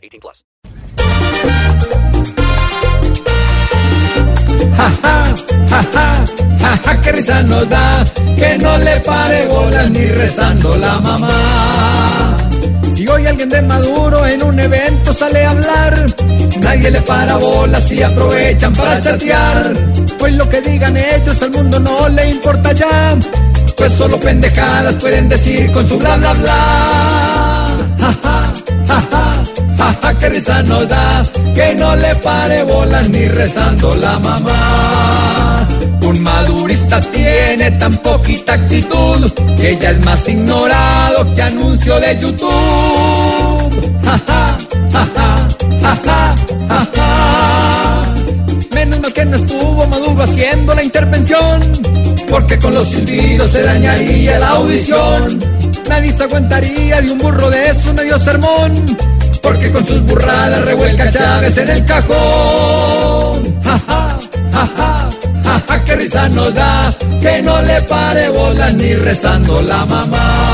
18 plus. Que risa nos da, que no le pare bolas ni rezando la mamá. Si hoy alguien de Maduro en un evento sale a hablar, nadie le para bolas y aprovechan para chatear. Pues lo que digan ellos al mundo no le importa ya, pues solo pendejadas pueden decir con su bla bla bla. Risa nos da, que no le pare bolas ni rezando la mamá. Un madurista tiene tan poquita actitud que ya es más ignorado que anuncio de YouTube. Ja, ja, ja. Menos mal que no estuvo Maduro haciendo la intervención, porque con los silbidos se dañaría la audición. Nadie se aguantaría de un burro de eso medio sermón, porque con sus burradas revuelca Chávez en el cajón. Ja, ja, ja, ja, ja, ja, que risa nos da, que no le pare bolas ni rezando la mamá.